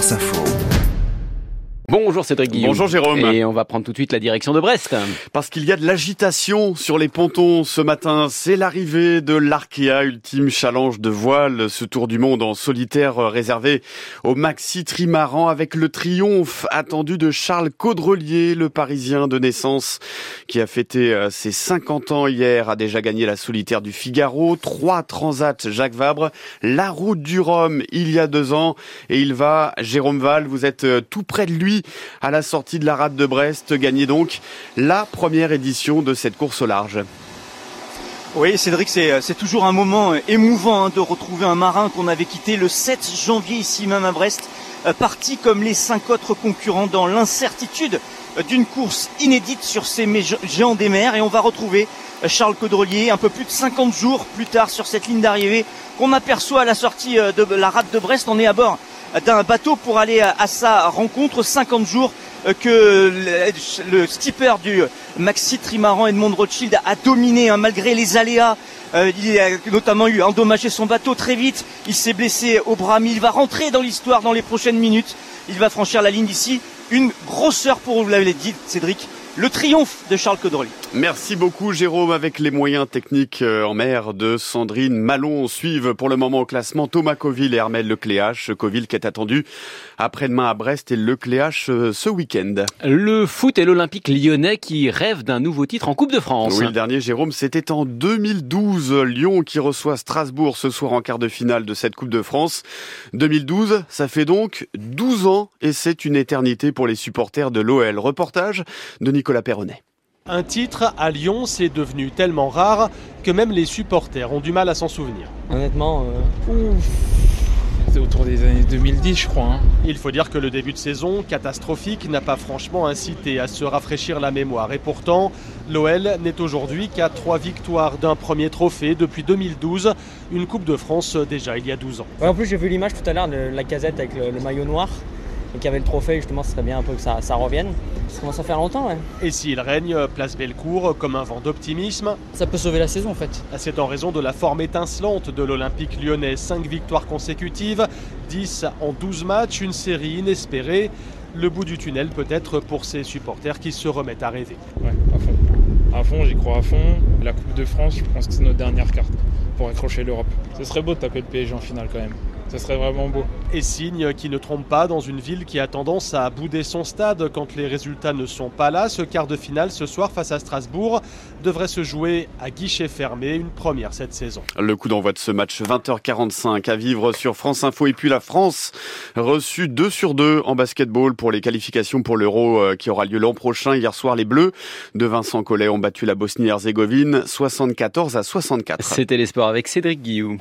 France Info. Bonjour Cédric Guillaume. Bonjour Jérôme. Et on va prendre tout de suite la direction de Brest. Parce qu'il y a de l'agitation sur les pontons ce matin. C'est l'arrivée de l'Arkea, ultime challenge de voile, ce tour du monde en solitaire réservé au maxi trimaran avec le triomphe attendu de Charles Caudrelier, le parisien de naissance qui a fêté euh, ses 50 ans hier, a déjà gagné la solitaire du Figaro, trois transats Jacques Vabre, la route du Rhum il y a deux ans et il va, Jérôme Val, vous êtes euh, tout près de lui à la sortie de la rade de Brest, gagner donc la première édition de cette course au large. Oui, Cédric, c'est toujours un moment émouvant hein, de retrouver un marin qu'on avait quitté le 7 janvier ici même à Brest, euh, parti comme les cinq autres concurrents dans l'incertitude euh, d'une course inédite sur ces géants des mers. Et on va retrouver euh, Charles Caudrelier un peu plus de 50 jours plus tard sur cette ligne d'arrivée qu'on aperçoit à la sortie de la rade de Brest. On est à bord d'un bateau pour aller à sa rencontre 50 jours euh, que le, skipper du Maxi Trimaran Edmond Rothschild a dominé hein, malgré les aléas. Euh, il a notamment eu endommagé son bateau très vite. Il s'est blessé au bras, mais il va rentrer dans l'histoire dans les prochaines minutes. Il va franchir la ligne d'ici. Une grosseur pour, vous l'avez dit, Cédric, le triomphe de Charles Caudrelier. Merci beaucoup Jérôme avec les moyens techniques euh, en mer de Sandrine Malon suivent pour le moment au classement Thomas Coville et Armel Lecléache. Coville qui est attendu après-demain à Brest et Lecléache euh, ce week-end. Le foot et l'Olympique lyonnais qui rêvent d'un nouveau titre en Coupe de France. Oui, le dernier Jérôme, c'était en 2012. Lyon qui reçoit Strasbourg ce soir en quart de finale de cette Coupe de France. 2012, ça fait donc 12 ans et c'est une éternité pour les supporters de l'OL. Reportage de Nicolas Perronnet. Un titre à Lyon, c'est devenu tellement rare que même les supporters ont du mal à s'en souvenir. Honnêtement, euh, c'est autour des années 2010, je crois. Hein. Il faut dire que le début de saison, catastrophique, n'a pas franchement incité à se rafraîchir la mémoire. Et pourtant, l'OL n'est aujourd'hui qu'à trois victoires d'un premier trophée depuis 2012, une Coupe de France déjà il y a 12 ans. en plus, j'ai vu l'image tout à l'heure de la casette avec le maillot noir et qu'il y avait le trophée, justement, ce serait bien un peu que ça, ça revienne. Ça commence à faire longtemps, ouais. Et s'il règne, place Bellecour, comme un vent d'optimisme Ça peut sauver la saison, en fait. C'est en raison de la forme étincelante de l'Olympique lyonnais. 5 victoires consécutives, 10 en 12 matchs, une série inespérée. Le bout du tunnel peut-être pour ces supporters qui se remettent à rêver. Ouais, à fond. À fond, j'y crois à fond. La Coupe de France, je pense que c'est notre dernière carte pour accrocher l'Europe. Ce serait beau de taper le PSG en finale quand même. Ce serait vraiment beau. Et signe qui ne trompe pas dans une ville qui a tendance à bouder son stade quand les résultats ne sont pas là. Ce quart de finale ce soir face à Strasbourg devrait se jouer à guichet fermé, une première cette saison. Le coup d'envoi de ce match 20h45 à vivre sur France Info et puis la France reçu 2 sur 2 en basketball pour les qualifications pour l'Euro euh, qui aura lieu l'an prochain. Hier soir, les Bleus de Vincent Collet ont battu la Bosnie-Herzégovine 74 à 64. C'était les sports avec Cédric Guillaume.